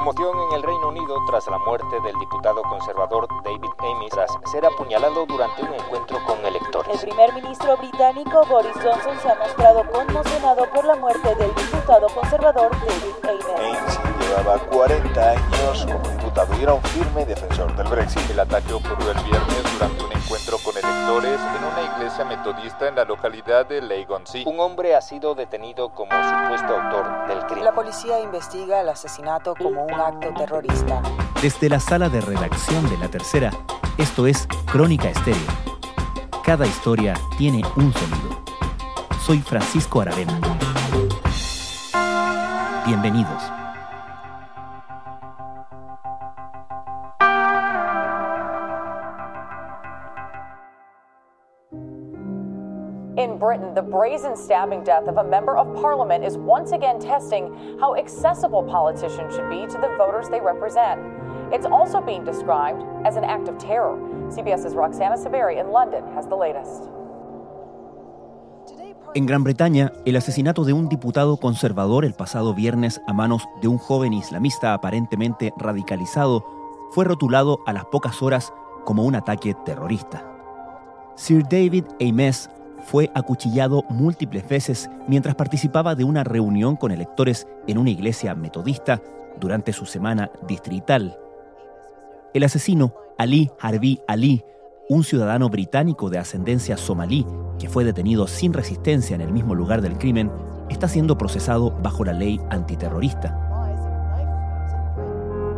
Conmoción en el Reino Unido tras la muerte del diputado conservador David Amis tras ser apuñalado durante un encuentro con electores. El primer ministro británico Boris Johnson se ha mostrado conmocionado por la muerte del diputado conservador David Amis. Llevaba 40 años como diputado y era un firme defensor del Brexit. El ataque ocurrió el viernes durante un encuentro con electores en una iglesia metodista en la localidad de Leigh-on-Sea. Un hombre ha sido detenido como supuesto autor del crimen. La policía investiga el asesinato como un acto terrorista. Desde la sala de redacción de La Tercera, esto es Crónica Estéreo. Cada historia tiene un sonido. Soy Francisco Aravena. Bienvenidos. Britain, the brazen stabbing death of a member of parliament is once again testing how accessible politicians should be to the voters they represent. It's also being described as an act of terror. CBS's Roxana Saberi in London has the latest. En Gran Bretaña, el asesinato de un diputado conservador el pasado viernes a manos de un joven islamista aparentemente radicalizado fue rotulado a las pocas horas como un ataque terrorista. Sir David Ames fue acuchillado múltiples veces mientras participaba de una reunión con electores en una iglesia metodista durante su semana distrital. El asesino, Ali Harbi Ali, un ciudadano británico de ascendencia somalí que fue detenido sin resistencia en el mismo lugar del crimen, está siendo procesado bajo la ley antiterrorista.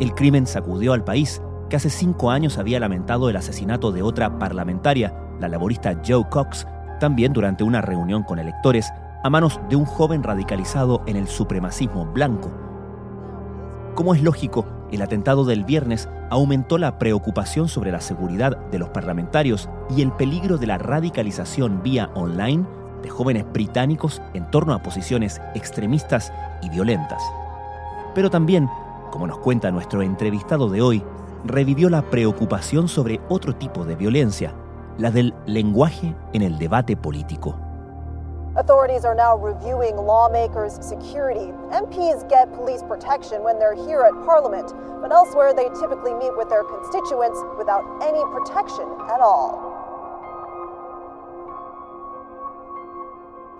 El crimen sacudió al país, que hace cinco años había lamentado el asesinato de otra parlamentaria, la laborista Joe Cox, también durante una reunión con electores, a manos de un joven radicalizado en el supremacismo blanco. Como es lógico, el atentado del viernes aumentó la preocupación sobre la seguridad de los parlamentarios y el peligro de la radicalización vía online de jóvenes británicos en torno a posiciones extremistas y violentas. Pero también, como nos cuenta nuestro entrevistado de hoy, revivió la preocupación sobre otro tipo de violencia, la del lenguaje en el debate político. Authorities are now reviewing lawmakers' security. MPs get police protection when they're here at Parliament, but elsewhere they typically meet with their constituents without any protection at all.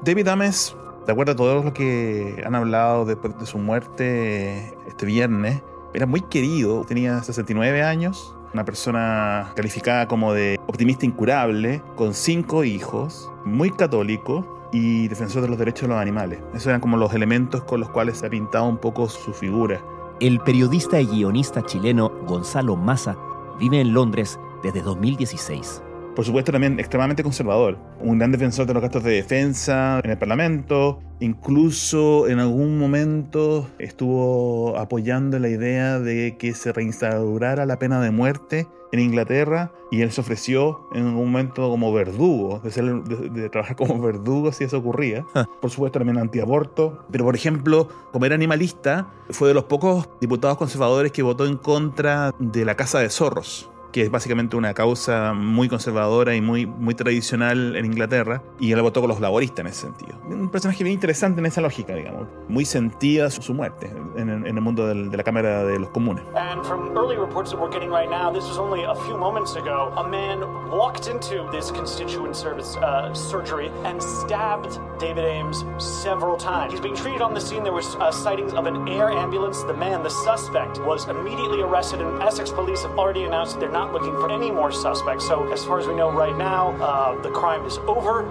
David Ames, de acuerdo a todo lo que han hablado después de su muerte este viernes, era muy querido, tenía 69 años, una persona calificada como de optimista incurable, con cinco hijos, muy católico y defensor de los derechos de los animales. Esos eran como los elementos con los cuales se ha pintado un poco su figura. El periodista y guionista chileno Gonzalo Massa vive en Londres desde 2016. Por supuesto, también extremadamente conservador. Un gran defensor de los gastos de defensa en el Parlamento. Incluso en algún momento estuvo apoyando la idea de que se reinstaurara la pena de muerte en Inglaterra y él se ofreció en un momento como verdugo, de, ser- de- de trabajar como verdugo si eso ocurría. Por supuesto también antiaborto, pero por ejemplo, como era animalista, fue de los pocos diputados conservadores que votó en contra de la caza de zorros que es básicamente una causa muy conservadora y muy, muy tradicional en Inglaterra, y él votó con los laboristas en ese sentido. Un personaje bien interesante en esa lógica, digamos. Muy sentida su, su muerte en, en el mundo del- de la Cámara de los Comunes. And from early reports that we're getting right now, this was only a few moments ago. A man walked into this constituent service uh, surgery and stabbed David Ames several times. He's being treated on the scene. There was uh, sightings of an air ambulance. The man, the suspect, was immediately arrested, and Essex police have already announced they're not looking for any more suspects. So, as far as we know right now, uh, the crime is over.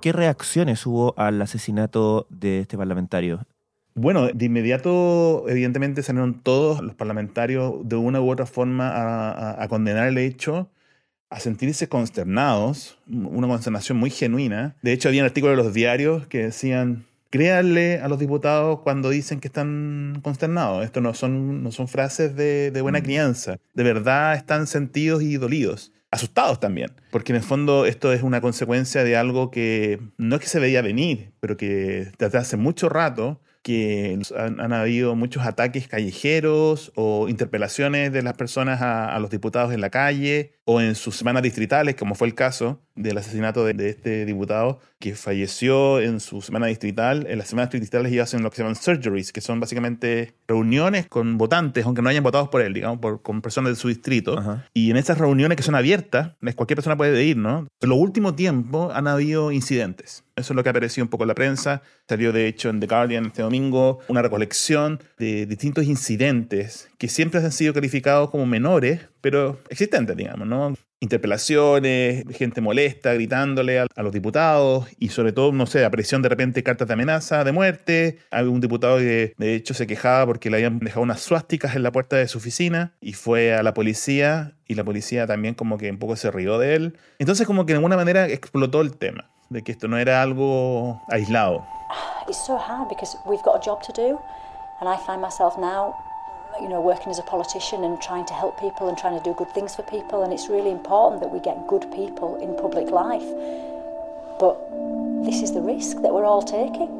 ¿Qué reacciones hubo al asesinato de este parlamentario? Bueno, de inmediato, evidentemente, salieron todos los parlamentarios de una u otra forma a, a- a condenar el hecho, a sentirse consternados, una consternación muy genuina. De hecho, había artículos de los diarios que decían, créanle a los diputados cuando dicen que están consternados. Esto no son, no son frases de, de buena crianza. De verdad están sentidos y dolidos. Asustados también, porque en el fondo esto es una consecuencia de algo que no es que se veía venir, pero que desde hace mucho rato que han, habido muchos ataques callejeros o interpelaciones de las personas a, los diputados en la calle o en sus semanas distritales, como fue el caso del asesinato de, este diputado que falleció en su semana distrital. En las semanas distritales ellos hacen lo que se llaman surgeries, que son básicamente reuniones con votantes, aunque no hayan votado por él, digamos, por, con personas de su distrito. Y en esas reuniones que son abiertas, cualquier persona puede ir, ¿no? En los últimos tiempos han habido incidentes. Eso es lo que ha aparecido un poco en la prensa. Salió, de hecho, en The Guardian este domingo una recolección de distintos incidentes que siempre han sido calificados como menores, pero existentes, digamos, ¿no? interpelaciones, gente molesta gritándole a, los diputados y sobre todo, no sé, presión de repente cartas de amenaza, de muerte. Hay un diputado que de hecho se quejaba porque le habían dejado unas suásticas en la puerta de su oficina y fue a la policía y la policía también como que un poco se rió de él. Entonces como que de alguna manera explotó el tema de que esto no era algo aislado. It's so hard because we've got a job to do and I find myself now you know, working as a politician and trying to help people and trying to do good things for people. And it's really important that we get good people in public life. But this is the risk that we're all taking.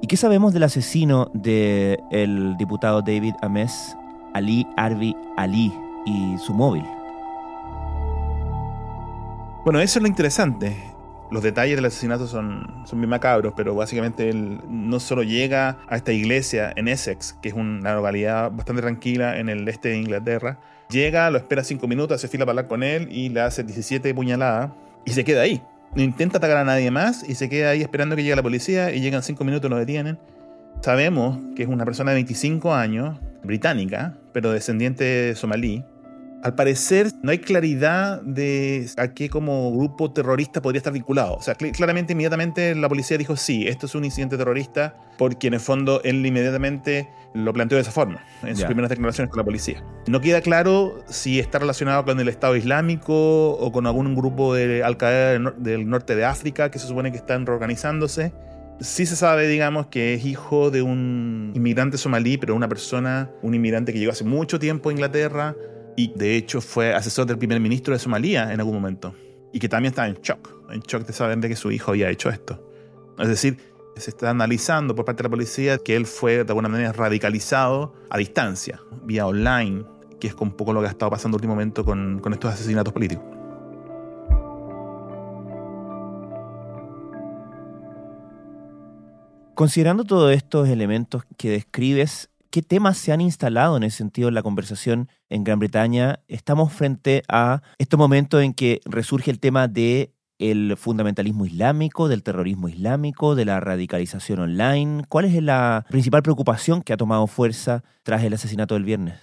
¿Y qué sabemos del asesino del el diputado David Ames, Ali Arbi Ali, y su móvil? Bueno, eso es lo interesante los detalles del asesinato son, son bien macabros, pero básicamente él no solo llega a esta iglesia en Essex, que es una localidad bastante tranquila en el este de Inglaterra, llega, lo espera cinco minutos, se fila para hablar con él y le hace 17 puñaladas y se queda ahí. No intenta atacar a nadie más y se queda ahí esperando que llegue la policía y llegan cinco minutos y lo detienen. Sabemos que es una persona de 25 años, británica, pero descendiente somalí, al parecer no hay claridad de a qué como grupo terrorista podría estar vinculado. O sea, claramente inmediatamente la policía dijo sí, esto es un incidente terrorista, porque en el fondo él inmediatamente lo planteó de esa forma, en sus primeras declaraciones con la policía. No queda claro si está relacionado con el Estado Islámico o con algún grupo de Al-Qaeda del norte de África que se supone que están reorganizándose. Sí se sabe, digamos, que es hijo de un inmigrante somalí, pero una persona, un inmigrante que llegó hace mucho tiempo a Inglaterra, y de hecho fue asesor del primer ministro de Somalia en algún momento y que también estaba en shock, en shock de saber de que su hijo había hecho esto. Es decir, se está analizando por parte de la policía que él fue de alguna manera radicalizado a distancia, vía online, que es un poco lo que ha estado pasando último momento con, con estos asesinatos políticos. Considerando todos estos elementos que describes, ¿Qué temas se han instalado en ese sentido en la conversación en Gran Bretaña? Estamos frente a estos momentos en que resurge el tema de el fundamentalismo islámico, del terrorismo islámico, de la radicalización online. ¿Cuál es la principal preocupación que ha tomado fuerza tras el asesinato del viernes?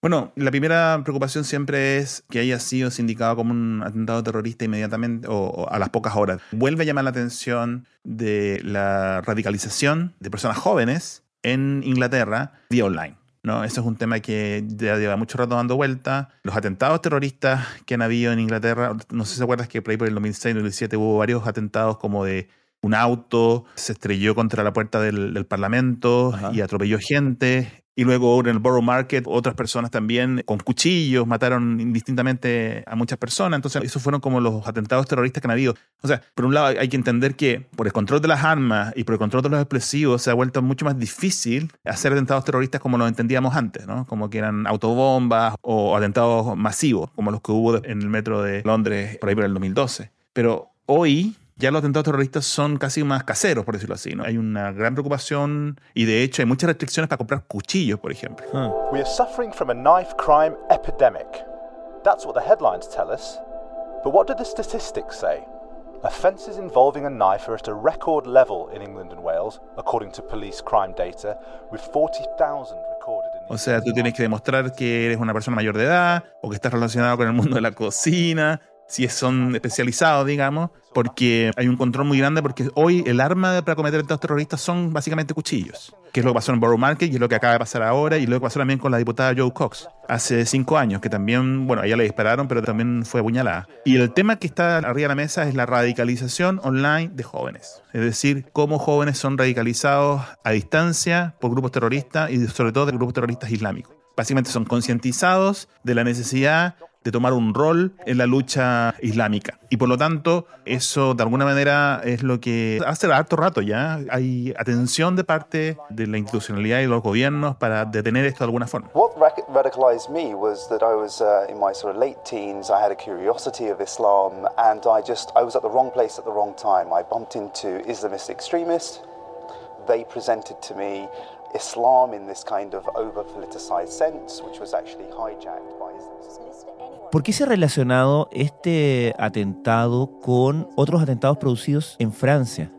Bueno, la primera preocupación siempre es que haya sido sindicado como un atentado terrorista inmediatamente o, a las pocas horas. Vuelve a llamar la atención de la radicalización de personas jóvenes en Inglaterra vía online. ¿no? Eso es un tema que ya lleva mucho rato dando vuelta. Los atentados terroristas que han habido en Inglaterra, no sé si se acuerdas que por ahí por el 2006-2007 hubo varios atentados como de un auto se estrelló contra la puerta del, Parlamento y atropelló gente. Y luego en el Borough Market otras personas también con cuchillos mataron indistintamente a muchas personas. Entonces esos fueron como los atentados terroristas que han habido. O sea, por un lado hay que entender que por el control de las armas y por el control de los explosivos se ha vuelto mucho más difícil hacer atentados terroristas como los entendíamos antes, ¿no? Como que eran autobombas o atentados masivos, como los que hubo en el metro de Londres por ahí por el 2012. Pero hoy ya los atentados terroristas son casi más caseros, por decirlo así. ¿no? Hay una gran preocupación y de hecho hay muchas restricciones para comprar cuchillos, por ejemplo. Huh. We are suffering from a knife crime epidemic. That's what the headlines tell us. But what do the statistics say? Offences involving a knife are at a record level in England and Wales, according to police crime data, with 40,000 recorded in O sea, tú tienes que demostrar que eres una persona mayor de edad o que estás relacionado con el mundo de la cocina si son especializados, digamos, porque hay un control muy grande, porque hoy el arma para cometer atentados terroristas son básicamente cuchillos, que es lo que pasó en Borough Market y es lo que acaba de pasar ahora, y lo que pasó también con la diputada Joe Cox hace cinco años, que también, bueno, a ella le dispararon, pero también fue apuñalada. Y el tema que está arriba de la mesa es la radicalización online de jóvenes, es decir, cómo jóvenes son radicalizados a distancia por grupos terroristas y sobre todo de grupos terroristas islámicos básicamente son concientizados de la necesidad de tomar un rol en la lucha islámica. Y por lo tanto, eso de alguna manera es lo que hace harto rato ya hay atención de parte de la institucionalidad y los gobiernos para detener esto de alguna forma. What radicalized me was that I was uh, in my sort of late teens. I had a curiosity of Islam, and I just I was at the wrong place at the wrong time. I bumped into Islamist extremists. They presented to me Islam in this kind of over politicized sense, which was actually hijacked by ¿Por qué se ha relacionado este atentado con otros atentados producidos en Francia?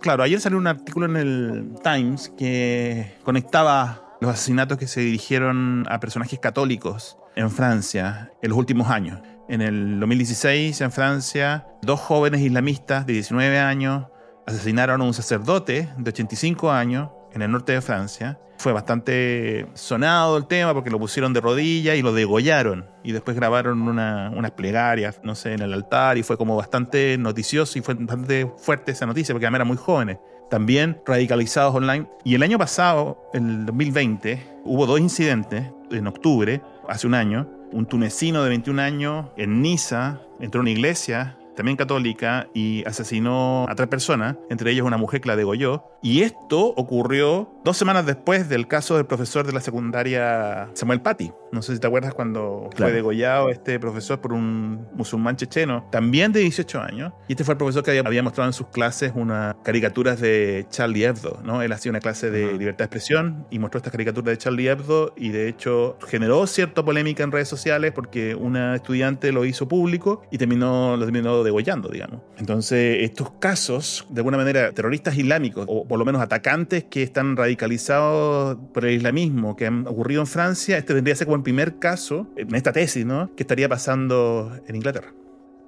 Claro, ayer salió un artículo en el Times que conectaba los asesinatos que se dirigieron a personajes católicos en Francia en los últimos años. En el 2016, en Francia, dos jóvenes islamistas de 19 años asesinaron a un sacerdote de 85 años en el norte de Francia. Fue bastante sonado el tema porque lo pusieron de rodillas y lo degollaron. Y después grabaron una, unas plegarias, no sé, en el altar y fue como bastante noticioso y fue bastante fuerte esa noticia porque además eran muy jóvenes. También radicalizados online. Y el año pasado, el 2020, hubo dos incidentes en octubre, hace un año. Un tunecino de 21 años en Niza entró a una iglesia también católica, y asesinó a tres personas, entre ellas una mujer que la degolló. Y esto ocurrió dos semanas después del caso del profesor de la secundaria Samuel Paty. No sé si te acuerdas cuando fue degollado este profesor por un musulmán checheno, también de 18 años. Y este fue el profesor que había mostrado en sus clases unas caricaturas de Charlie Hebdo. ¿no? Él hacía una clase de libertad de expresión y mostró estas caricaturas de Charlie Hebdo y de hecho generó cierta polémica en redes sociales porque una estudiante lo hizo público y terminó, lo terminó degollando, digamos. Entonces, estos casos, de alguna manera, terroristas islámicos, o por lo menos atacantes que están radicalizados por el islamismo, que han ocurrido en Francia, este vendría a ser como el primer caso, en esta tesis, ¿no?, que estaría pasando en Inglaterra.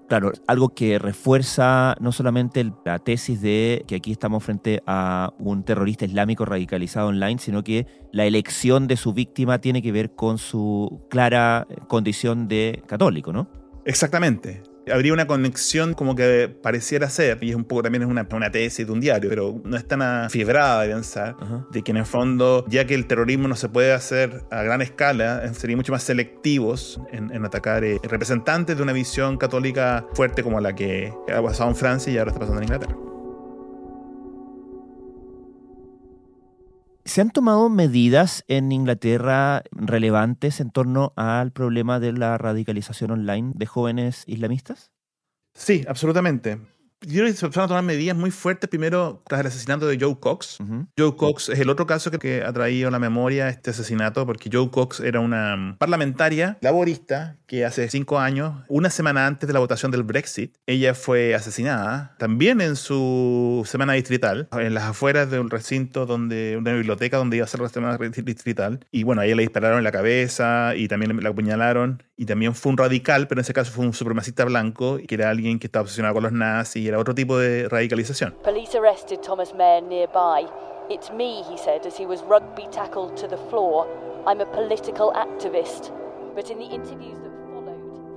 Claro, algo que refuerza no solamente la tesis de que aquí estamos frente a un terrorista islámico radicalizado online, sino que la elección de su víctima tiene que ver con su clara condición de católico, ¿no? Exactamente habría una conexión como que pareciera ser, y es un poco también es una, una tesis de un diario, pero no es tan afiebrada de pensar, de que en el fondo, ya que el terrorismo no se puede hacer a gran escala, eh, serían mucho más selectivos en, atacar eh, representantes de una visión católica fuerte como la que ha pasado en Francia y ahora está pasando en Inglaterra. ¿Se han tomado medidas en Inglaterra relevantes en torno al problema de la radicalización online de jóvenes islamistas? Sí, absolutamente yo creo que se empezaron a tomar medidas muy fuertes primero tras el asesinato de Joe Cox. Joe Cox es el otro caso que, ha traído a la memoria este asesinato porque Joe Cox era una parlamentaria laborista que hace cinco años, una semana antes de la votación del Brexit, ella fue asesinada también en su semana distrital, en las afueras de un recinto donde, una biblioteca donde iba a ser la semana distrital. Y bueno, a ella le dispararon en la cabeza y también la apuñalaron. Y también fue un radical, pero en ese caso fue un supremacista blanco, que era alguien que estaba obsesionado con los nazis era otro tipo de radicalización. Police arrested Thomas Mayer nearby. It's me, he said as he was rugby tackled to the floor. I'm a political activist. But in the interviews that.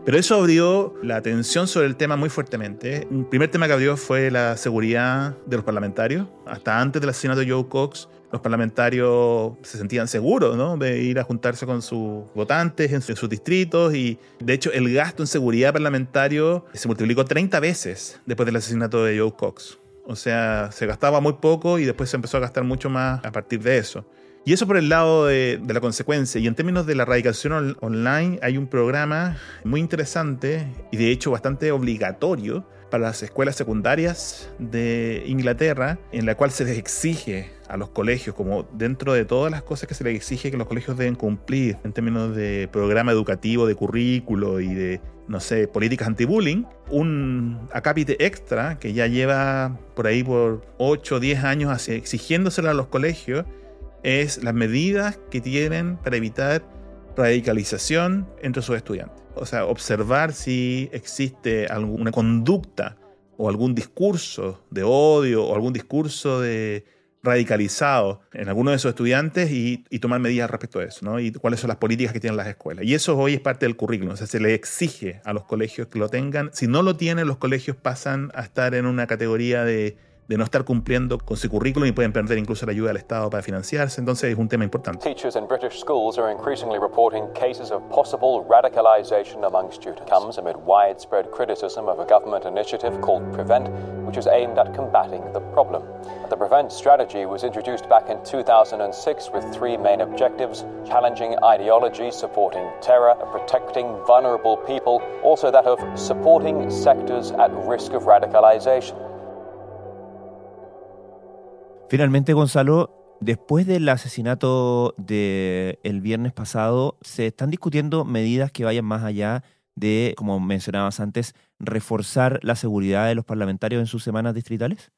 Pero eso abrió la atención sobre el tema muy fuertemente. Un primer tema que abrió fue la seguridad de los parlamentarios. Hasta antes del asesinato de Joe Cox, los parlamentarios se sentían seguros ¿no? de ir a juntarse con sus votantes en, sus distritos y de hecho el gasto en seguridad parlamentario se multiplicó 30 veces después del asesinato de Joe Cox. O sea, se gastaba muy poco y después se empezó a gastar mucho más a partir de eso. Y eso por el lado de, la consecuencia. Y en términos de la radicación online, hay un programa muy interesante y de hecho bastante obligatorio para las escuelas secundarias de Inglaterra, en la cual se les exige a los colegios, como dentro de todas las cosas que se les exige que los colegios deben cumplir en términos de programa educativo, de currículo y de, no sé, políticas anti-bullying, un acápite extra que ya lleva por ahí por 8 o 10 años exigiéndoselo a los colegios, es las medidas que tienen para evitar radicalización entre sus estudiantes o sea, observar si existe alguna conducta o algún discurso de odio o algún discurso de radicalizado en alguno de esos estudiantes y, tomar medidas respecto a eso, ¿no? Y cuáles son las políticas que tienen las escuelas. Y eso hoy es parte del currículum, o sea, se le exige a los colegios que lo tengan. Si no lo tienen, los colegios pasan a estar en una categoría de de no estar cumpliendo con su currículum y pueden perder incluso la ayuda del Estado para financiarse. Entonces es un tema importante. Teachers in British schools are increasingly reporting cases of possible radicalization among students. Comes amid widespread criticism of a government initiative called Prevent, which is aimed at combating the problem. The Prevent strategy was introduced back in 2006 with three main objectives challenging ideology, supporting terror, protecting vulnerable people, also that of supporting sectors at risk of radicalization. Finalmente, Gonzalo, después del asesinato del el viernes pasado, se están discutiendo medidas que vayan más allá de, como mencionabas antes, reforzar la seguridad de los parlamentarios en sus semanas distritales?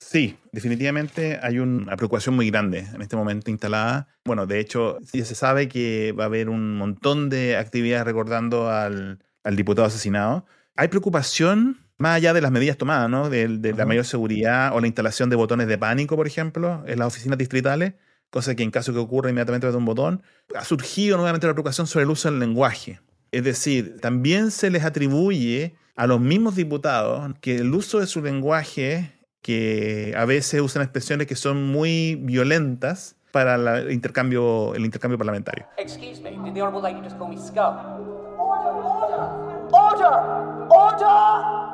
Sí, definitivamente hay una preocupación muy grande en este momento instalada. Bueno, de hecho, ya se sabe que va a haber un montón de actividades recordando al, al diputado asesinado. Hay preocupación más allá de las medidas tomadas, ¿no? De, la mayor seguridad o la instalación de botones de pánico, por ejemplo, en las oficinas distritales, cosa que en caso que ocurra inmediatamente de un botón, ha surgido nuevamente la preocupación sobre el uso del lenguaje. Es decir, también se les atribuye a los mismos diputados que el uso de su lenguaje, que a veces usan expresiones que son muy violentas para el, intercambio, el intercambio parlamentario. Excuse me, did the honorable lady just call me scum? Order, order, order, order.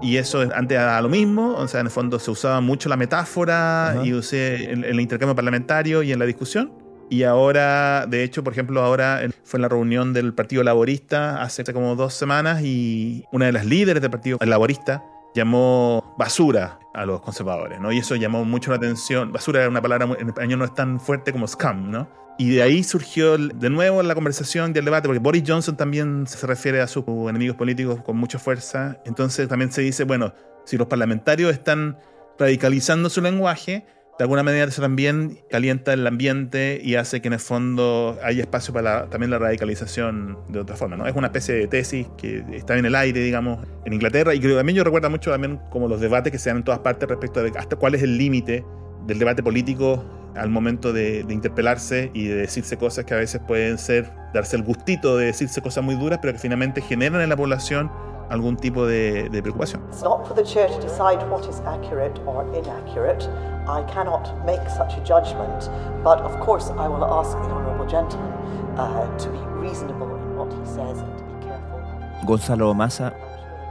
Y eso antes era lo mismo, o sea, en el fondo se usaba mucho la metáfora y usé en, el intercambio parlamentario y en la discusión. Y ahora, de hecho, por ejemplo, ahora fue en la reunión del Partido Laborista hace como dos semanas y una de las líderes del Partido Laborista llamó basura a los conservadores, ¿no? Y eso llamó mucho la atención. Basura era una palabra en español no es tan fuerte como scam, ¿no? Y de ahí surgió de nuevo la conversación y el debate, porque Boris Johnson también se refiere a sus enemigos políticos con mucha fuerza. Entonces también se dice, bueno, si los parlamentarios están radicalizando su lenguaje, de alguna manera eso también calienta el ambiente y hace que en el fondo haya espacio para también la radicalización de otra forma. ¿no? Es una especie de tesis que está en el aire, digamos, en Inglaterra y que también yo recuerdo mucho también como los debates que se dan en todas partes respecto a hasta cuál es el límite del debate político al momento de, interpelarse y de decirse cosas que a veces pueden ser, darse el gustito de decirse cosas muy duras, pero que finalmente generan en la población algún tipo de, de preocupación. It's not for the church to decide what is accurate or inaccurate. I cannot make such a judgment, but of course I will ask the honourable gentleman uh, to be reasonable in what he says and to be careful. Gonzalo Massa,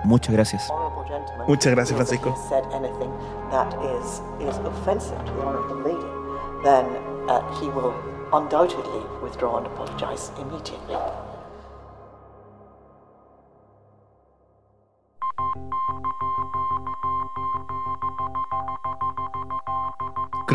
muchas gracias. Muchas gracias, Francisco. Said anything that is, is offensive to the honourable lady. then uh, he will undoubtedly withdraw and apologize immediately.